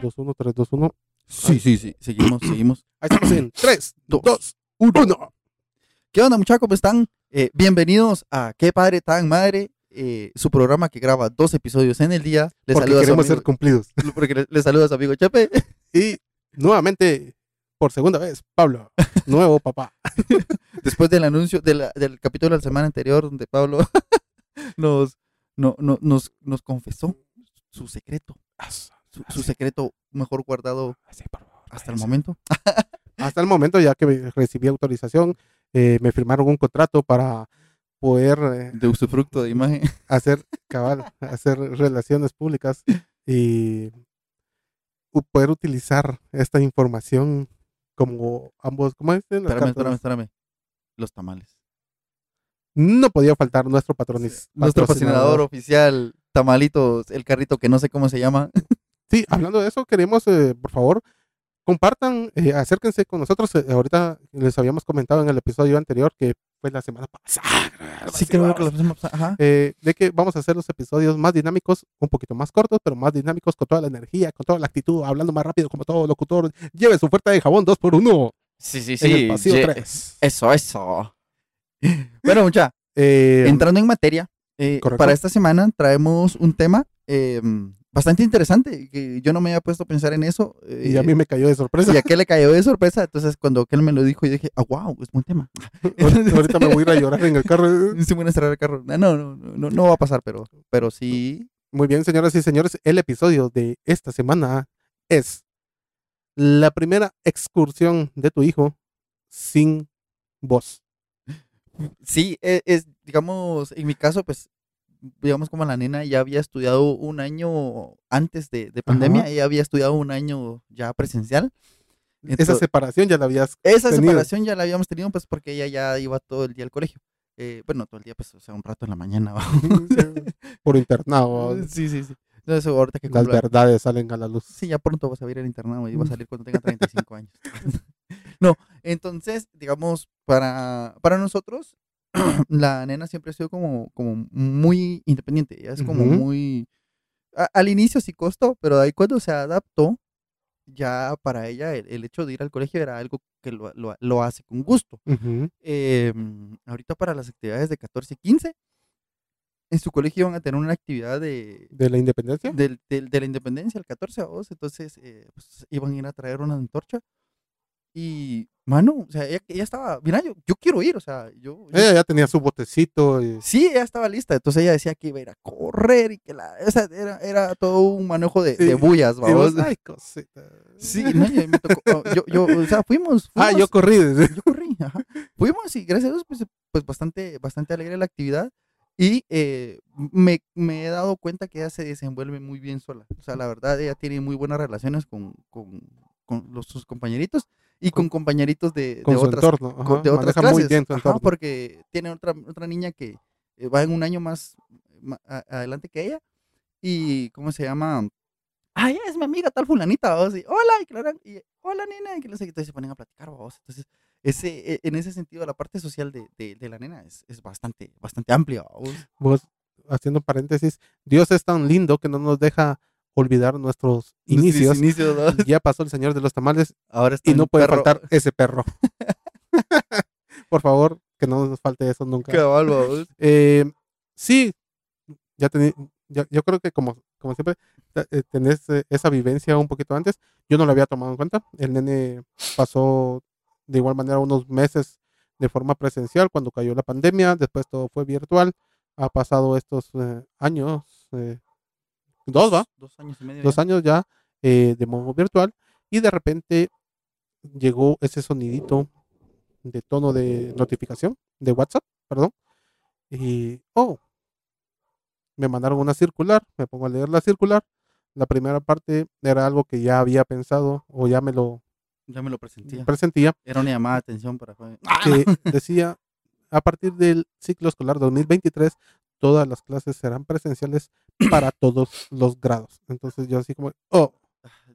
3, 2, 1, 3, 2, 1. Sí, sí, sí. Seguimos, seguimos. Ahí estamos en 3, Dos, 2, 1. ¿Qué onda, muchachos? ¿Cómo están? Eh, bienvenidos a Qué Padre Tan Madre, eh, su programa que graba dos episodios en el día. Les Porque saluda su queremos amigo- ser cumplidos. porque le, le saluda a su amigo Chepe. Y nuevamente, por segunda vez, Pablo, nuevo papá. Después del anuncio de la- del capítulo de la semana anterior, donde Pablo nos, no, no- nos, nos confesó su secreto. Su, su secreto mejor guardado por favor, hasta el momento. Hasta el momento, ya que recibí autorización, eh, me firmaron un contrato para poder eh, De usufructo de imagen. hacer cabal, hacer relaciones públicas y poder utilizar esta información como ambos, ¿cómo dicen? Espérame, espérame, espérame. Los tamales. No podía faltar nuestro patronis, Nuestro patrocinador oficial, Tamalitos, el carrito que no sé cómo se llama. Sí, hablando de eso, queremos, eh, por favor, compartan, eh, acérquense con nosotros. eh, ahorita les habíamos comentado en el episodio anterior, que fue la semana pasada. Sí, creo que lo hacemos. Ajá. eh, de que vamos a hacer los episodios más dinámicos, un poquito más cortos, pero más dinámicos con toda la energía, con toda la actitud, hablando más rápido como todo locutor. Lleve su oferta de jabón 2x1 Sí, sí, en el pasillo ye- 3. Eso, eso. Bueno, mucha, Eh, entrando en materia, eh, Correcto. para esta semana traemos un tema eh, bastante interesante, que yo no me había puesto a pensar en eso. eh, y a mí me cayó de sorpresa. y a aquel le cayó de sorpresa, entonces cuando aquel me lo dijo, yo dije, ah, wow, es buen tema. ahorita, ahorita me voy a ir a llorar en el carro. Sí, voy a cerrar el carro. No, no, no, no, no va a pasar, pero, pero sí. Muy bien, señoras y señores, el episodio de esta semana es la primera excursión de tu hijo sin voz. Sí, e- es, digamos, en mi caso, pues, digamos como la nena ya había estudiado un año antes de, de pandemia, Ajá. ella había estudiado un año ya presencial. Esa Entonces, separación ya la habías esa tenido. separación ya la habíamos tenido, pues, porque ella ya iba todo el día al colegio. Eh, bueno, todo el día, pues, o sea, un rato en la mañana. por internado. sí, sí, sí. Entonces, ahorita que Las cumpla- verdades salen a la luz. Sí, ya pronto vas a ir al internado y va a salir cuando tenga 35 años. no, entonces, digamos, para, para nosotros, la nena siempre ha sido como, como muy independiente. Ella es como Ujú. muy... a- al inicio sí costó, pero de ahí cuando se adaptó, ya para ella el, el hecho de ir al colegio era algo que lo, lo- lo hace con gusto. Ujú. Eh, ahorita para las actividades de 14 y 15, en su colegio iban a tener una actividad de, De la independencia. del, del- de la independencia, el 14 a 2, entonces eh, pues, iban a ir a traer una antorcha. Y, mano, o sea, ella, ella estaba, mira, yo, yo quiero ir, o sea, yo... yo- Ella ya tenía su botecito. y- Sí, ella estaba lista, entonces ella decía que iba a ir a correr y que la... O sea, era, era todo un manejo de, bullas, vamos. ay, cosita. Sí, no, y me tocó, oh, yo, yo, o sea, fuimos, Ah, fuimos, yo corrí. dice. yo corrí, ajá. Fuimos y gracias a Dios, pues, pues bastante, bastante alegre la actividad. Y eh, me, me he dado cuenta que ella se desenvuelve muy bien sola. O sea, la verdad, ella tiene muy buenas relaciones con, con, con los, sus compañeritos y con, compañeritos de, de Con su otras, entorno. con- ajá, de otras clases. muy bien su Ajá, entorno. porque tiene otra, otra niña que eh, va en un año más a- adelante que ella. Y, ¿cómo se llama? Ay, es mi amiga tal fulanita, vos, y hola, y claro, y hola nena, y que no sé entonces se ponen a platicar, vos. Entonces, ese, e- en ese sentido, la parte social de, de, de la nena es, es bastante, bastante amplia, vos. Vos, haciendo paréntesis, Dios es tan lindo que no nos deja olvidar nuestros inicios. inicios, ¿no? Ya pasó el Señor de los Tamales Ahora está y no puede perro faltar ese perro. Por favor, que no nos falte eso nunca. cabal. Eh, sí, ya tení, ya- yo creo que como, como siempre eh, tenés eh, esa vivencia un poquito antes. Yo no lo había tomado en cuenta. El nene pasó de igual manera unos meses de forma presencial cuando cayó la pandemia. Después todo fue virtual. Ha pasado estos eh, años, dos, ¿va? Dos años y medio. Dos ya. años ya eh, de modo virtual. Y de repente llegó ese sonidito de tono de notificación de WhatsApp, perdón. Y, oh, me mandaron una circular, me pongo a leer la circular. La primera parte era algo que ya había pensado o ya me lo Ya me lo presentía. presentía, Era una llamada de atención para... que decía, a partir del ciclo escolar 2023, todas las clases serán presenciales para todos los grados. Entonces yo así como, oh,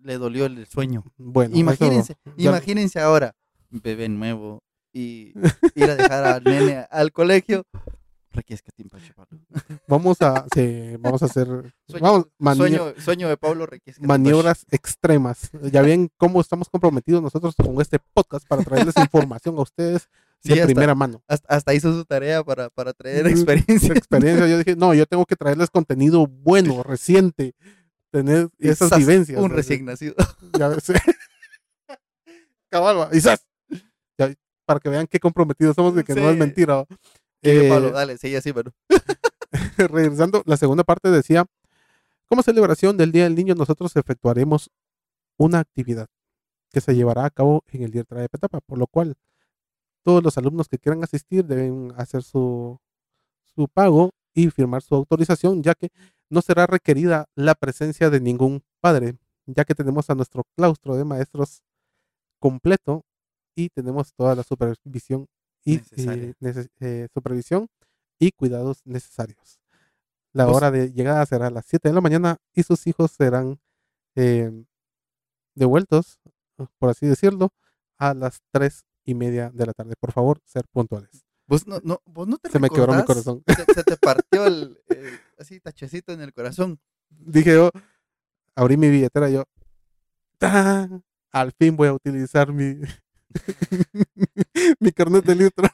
Le dolió el sueño. bueno. Imagínense, eso ya- imagínense ahora, bebé nuevo, y ir a dejar al nene al colegio. Vamos a, sí, vamos a hacer Sueño, vamos, sueño, sueño de Pablo maniobras extremas. Ya ven cómo estamos comprometidos nosotros con este podcast para traerles información a ustedes Sí, de hasta- primera mano. Hasta, hasta hizo su tarea para, para traer experiencia. experiencia. Yo dije, no, yo tengo que traerles contenido bueno, reciente, tener Y esas zas, vivencias. Un recién nacido. Ya ves. Cabal. Ya, para que vean qué comprometidos somos de que no es Sí. mentira. Eh, Pablo, dale, sigue así, bueno. regresando, la segunda parte decía, como celebración del Día del Niño, nosotros efectuaremos una actividad que se llevará a cabo en el Día de Petapa, por lo cual todos los alumnos que quieran asistir deben hacer su, su pago y firmar su autorización, ya que no será requerida la presencia de ningún padre, ya que tenemos a nuestro claustro de maestros completo y tenemos toda la supervisión y eh, eh, supervisión y cuidados necesarios. La Pues- hora de llegada será a las 7 de la mañana y sus hijos serán eh, devueltos, por así decirlo, a las 3 y media de la tarde. Por favor, ser puntuales. Vos no, no, vos no te Se me quebró mi corazón. Se, se te partió el, el- así tachecito en el corazón. Dije yo, abrí mi billetera y yo, ¡tan! al fin voy a utilizar mi, mi carnet de litro.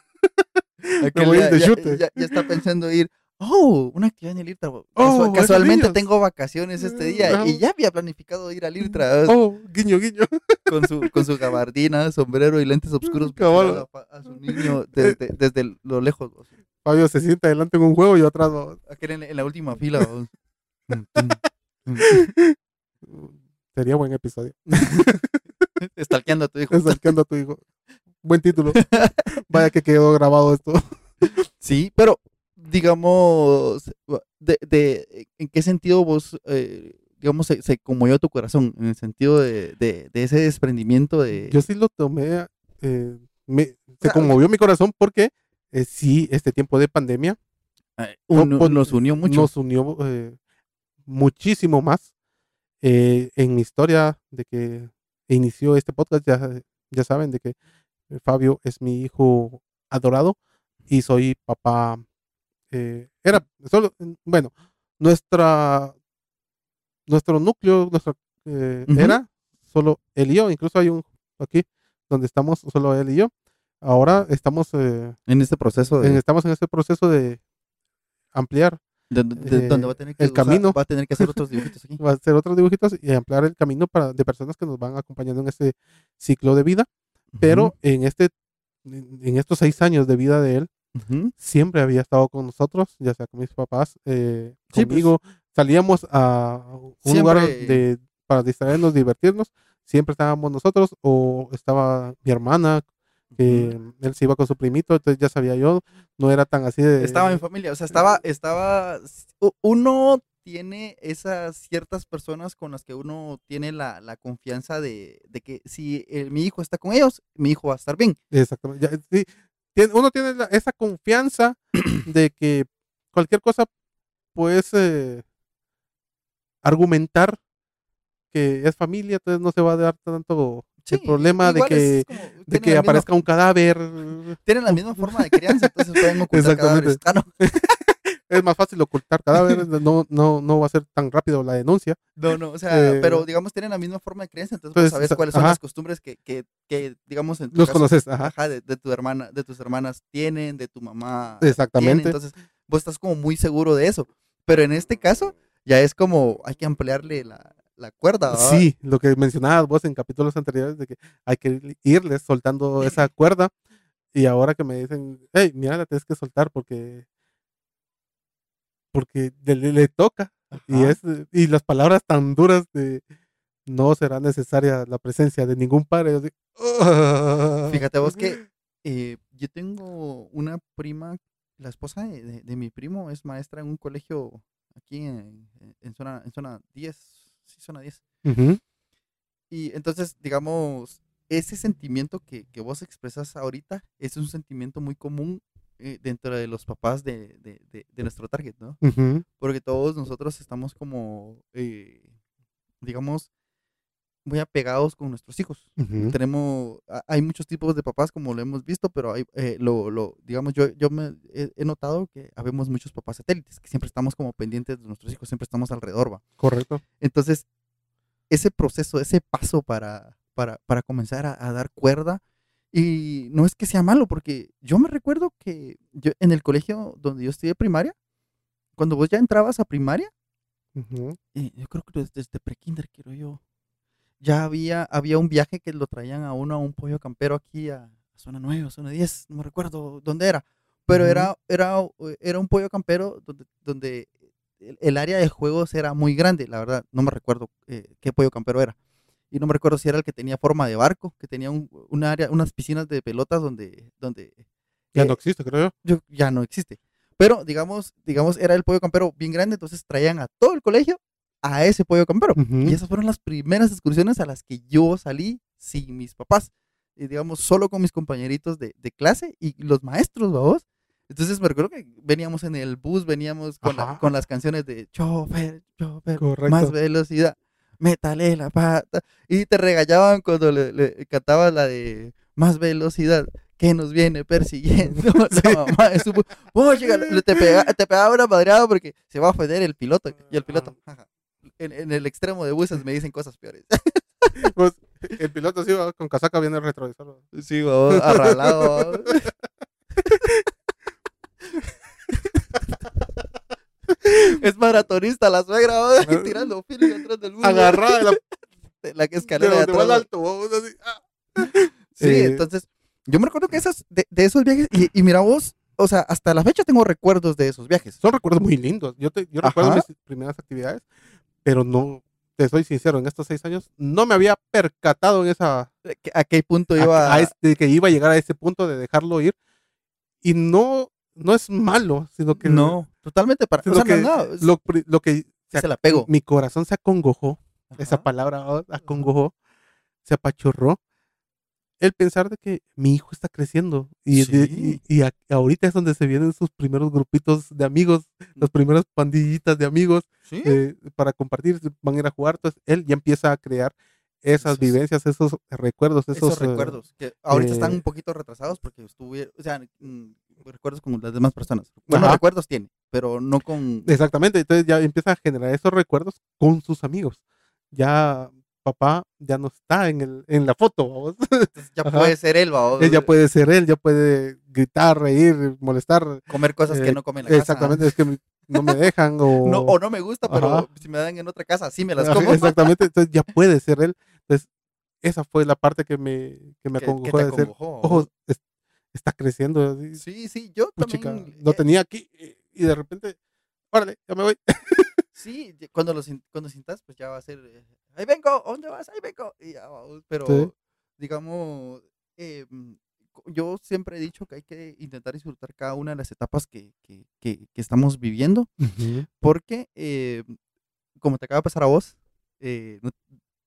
Aquel voy ya, de ya- ya- ya está pensando ir. Oh, una actividad en el IRTRA. Oh, casualmente tengo vacaciones este día Ajá. y ya había planificado ir al IRTRA Oh, guiño, guiño. Con su con su gabardina, sombrero y lentes oscuros Cabal. a, su niño desde, desde lo lejos. vos. Fabio se sienta adelante en un juego y yo atrás. Aquel en, en la última fila. vos. Sería buen episodio. Estalqueando a tu hijo. Stalkeando a tu hijo. Buen título. Vaya que quedó grabado esto. Sí, pero digamos, de, de- ¿en qué sentido vos, eh, digamos, se, se conmovió tu corazón? En el sentido de, de- de ese desprendimiento de... Yo sí lo tomé. eh, me- se sea, conmovió mi corazón porque eh, sí, este tiempo de pandemia eh, no, uno- pues, nos unió mucho. Nos unió eh, muchísimo más. Eh, en mi historia de que inició este podcast, ya, ya saben de que Fabio es mi hijo adorado y soy papá. eh, era solo, bueno, nuestra nuestro núcleo, nuestra eh, Ujú. era solo él y yo. Incluso hay un aquí donde estamos solo él y yo. Ahora estamos eh, en este proceso de, en, estamos en este proceso de ampliar de- de- eh, donde va a tener que el usar- camino. va a tener que hacer otros dibujitos aquí. va a hacer otros dibujitos y ampliar el camino para de personas que nos van acompañando en este ciclo de vida. Pero en este en estos seis años de vida de él, Ujú, ujú. siempre había estado con nosotros, ya sea con mis papás, eh, Sí, pues. Salíamos a un lugar de, para distraernos, divertirnos. Siempre estábamos nosotros o estaba mi hermana, que él se iba con su primito, entonces ya sabía yo, no era tan así de... Estaba en familia, o sea, estaba, estaba, uno tiene esas ciertas personas con las que uno tiene la, la confianza de, de que si eh, mi hijo está con ellos, mi hijo va a estar bien. Exactamente. ya, sí, tiene- uno tiene la- esa confianza de que cualquier cosa puedes eh, argumentar que es familia, entonces no se va a dar tanto el Sí, problema de que, como- de que misma- aparezca un cadáver. tienen la misma forma de crianza, entonces pueden ocultar cadáveres. Ah, no, Es más fácil ocultar cadáveres, no, no, no va a ser tan rápido la denuncia. no, no, o sea, Eh, pero digamos tienen la misma forma de crianza, entonces Pues, sabes sa- cuáles son ajá. las costumbres que, que, que, digamos, en tu Los caso, conoces, ajá. ajá, de, de tu hermana, de tus hermanas tienen, de tu mamá Exactamente. entonces vos estás como muy seguro de eso. Pero en este caso, ya es como hay que ampliarle la, la cuerda. Sí, lo que mencionabas vos en capítulos anteriores de que hay que irles soltando esa cuerda y ahora que me dicen, hey, mira, la tienes que soltar porque porque le, toca y es y las palabras tan duras de no será necesaria la presencia de ningún padre. yo digo. Fíjate vos que eh, yo tengo una prima, la esposa de, de- de mi primo es maestra en un colegio aquí en, en zona, en zona 10, sí, zona 10. Ujú, Y entonces, digamos, ese sentimiento que, que vos expresas ahorita es un sentimiento muy común eh, dentro de los papás de, de- de- de nuestro target, ¿no? Porque todos nosotros estamos como, eh, digamos, muy apegados con nuestros hijos. Ujú. Tenemos, a- hay muchos tipos de papás como lo hemos visto, pero hay, eh, lo, lo, digamos, yo, yo me he, he notado que habemos muchos papás satélites, que siempre estamos como pendientes de nuestros hijos, siempre estamos alrededor, va. Correcto. Entonces, ese proceso, ese paso para, para, para comenzar a, a dar cuerda, y no es que sea malo, porque yo me recuerdo que yo en el colegio donde yo estudié primaria, cuando vos ya entrabas a primaria, Ujú. eh, yo creo que desde, desde prekinder, quiero yo, ya había, había un viaje que lo traían a uno a un pollo campero aquí a, zona 9 o zona 10, no me recuerdo dónde era, pero Ujú. era, era, era un pollo campero donde, donde el, el área de juegos era muy grande, la verdad, no me recuerdo eh, qué pollo campero era. Y no me recuerdo si era el que tenía forma de barco, que tenía un, un área, unas piscinas de pelotas donde, donde Ya eh, no existe, creo yo. yo- ya no existe. Pero digamos, digamos, era el pollo campero bien grande, entonces traían a todo el colegio a ese pollo campero. Ujú. Y esas fueron las primeras excursiones a las que yo salí sin mis papás. Y digamos, solo con mis compañeritos de, de clase y los maestros, vamos. Entonces me recuerdo que veníamos en el bus, veníamos con, la- con las canciones de chofer, chofer, Correcto. más velocidad, métale la pata. Y te regañaban cuando le, le cantabas la de más velocidad que nos viene persiguiendo. La mamá de su Oye, te, pega- te pegaba una madreada porque se va a ofender el piloto. Y el piloto, jaja. En, en el extremo de buses me dicen cosas peores. Pues, el piloto sí va con casaca viene el retrovisor. Sí, babos, arralado. es maratonista la suegra, babos, Ah. tirando feeling atrás del bus. Agarrada de la, de la escalera de va atrás. alto. así. Ah. Sí, Eh, entonces, yo me recuerdo que esas, de, de esos viajes, y, y mira vos, o sea, hasta la fecha tengo recuerdos de esos viajes. Son recuerdos muy lindos. Yo, te, yo recuerdo mis primeras actividades, pero no, te soy sincero, en estos seis años no me había percatado en esa, ¿A- ¿A qué punto iba? a este- que iba a llegar a ese punto de dejarlo ir. Y no, no es malo, sino que, no, totalmente para. sino O sea, que no, no, es- lo, que se la pego. mi corazón se acongojó, esa palabra oh, acongojó, se apachurró. El pensar de que mi hijo está creciendo y, Sí. y, y a- ahorita es donde se vienen sus primeros grupitos de amigos, las primeras pandillitas de amigos Sí. eh, para compartir, van a ir a jugar. Entonces él ya empieza a crear esas Esos- vivencias, esos recuerdos, esos, esos eh, recuerdos que ahorita están eh, un poquito retrasados porque estuve, o sea, mm, recuerdos con las demás personas. Bueno, Ajá. recuerdos tiene, pero no con Exactamente, entonces ya empieza a generar esos recuerdos con sus amigos. Ya papá ya no está en, el, en la foto, ya Ajá. puede ser él, ya puede ser él, ya puede gritar, reír, molestar. comer cosas que eh, no come en la casa. Exactamente, es que no me dejan o... No, o no me gusta, pero Ajá. si me dan en otra casa, sí me las como. Exactamente, entonces ya puede ser él. Entonces, esa fue la parte que me, que me Que- que acongojó te ojo, es- está creciendo. así, Sí, sí, yo puchica, también. lo eh, tenía aquí y- y de repente, órale, ya me voy. Sí, cuando lo cuando sientas, pues ya va a ser, eh, ahí vengo, ¿a ¿dónde vas? Ahí vengo. Y ya vamos, pero Sí. digamos, eh, mm, yo siempre he dicho que hay que intentar disfrutar cada una de las etapas que, que, que- que estamos viviendo, porque eh, como te acaba de pasar a vos, eh, no-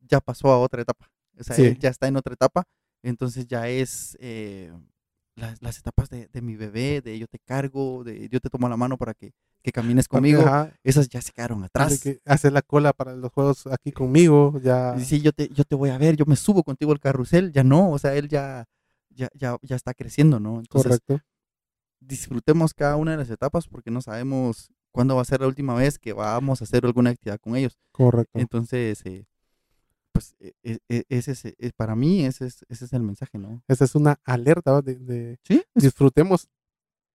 ya pasó a otra etapa. O sea, Sí. él ya está en otra etapa, entonces ya es eh, las, las etapas de, de mi bebé, de yo te cargo, de yo te tomo la mano para que, que camines conmigo. Ajá, Esas ya se quedaron atrás. que hacer la cola para los juegos aquí conmigo, ya. Sí, yo te, yo te voy a ver, yo me subo contigo al carrusel, ya no, o sea, él ya, ya, ya, ya está creciendo, ¿no? Entonces, Correcto. disfrutemos cada una de las etapas porque no sabemos cuándo va a ser la última vez que vamos a hacer alguna actividad con ellos. Correcto. Entonces, eh, ese es, e- para mí, ese es, ese es el mensaje, ¿no? Esa es una alerta de, de Sí, disfrutemos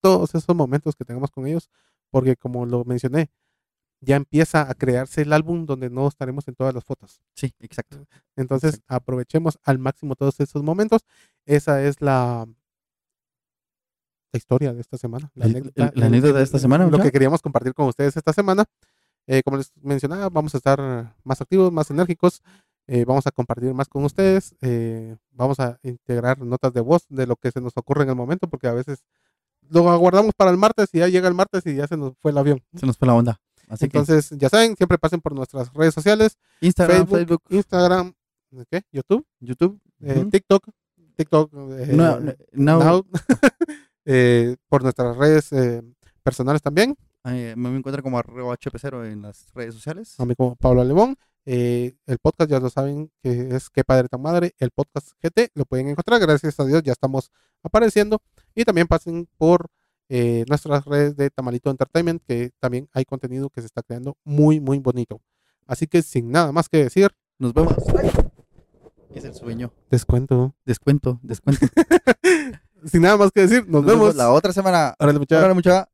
todos esos momentos que tengamos con ellos, porque como lo mencioné, ya empieza a crearse el álbum donde no estaremos en todas las fotos. sí, exacto. Entonces, aprovechemos al máximo todos esos momentos. Esa es la, la historia de esta semana. El- el- la anécdota de esta semana, Lo ¿ya? que queríamos compartir con ustedes esta semana. Eh, como les mencionaba, vamos a estar más activos, más enérgicos. Eh, vamos a compartir más con ustedes. eh, vamos a integrar notas de voz de lo que se nos ocurre en el momento, porque a veces lo aguardamos para el martes y ya llega el martes y ya se nos fue el avión. Se nos fue la onda. Así Entonces, ya saben, siempre pasen por nuestras redes sociales, Instagram, Facebook, Facebook, Instagram, ¿qué? YouTube, YouTube, eh. TikTok, TikTok, eh, No, no, no, Now, por nuestras redes personales también, me encuentro como arroba HP0 en las redes sociales. a mí como Pablo Alemón, Eh, el podcast ya lo saben que es Que Padre Tan Madre. El podcast GT lo pueden encontrar. Gracias a Dios ya estamos apareciendo. Y también pasen por eh, nuestras redes de Tamalito Entertainment, que también hay contenido que se está creando muy, muy bonito. Así que sin nada más que decir, Nos vemos. Ay, Es el sueño. descuento. Descuento, descuento. sin nada más que decir, nos, vemos. la otra semana. Ahora mucha.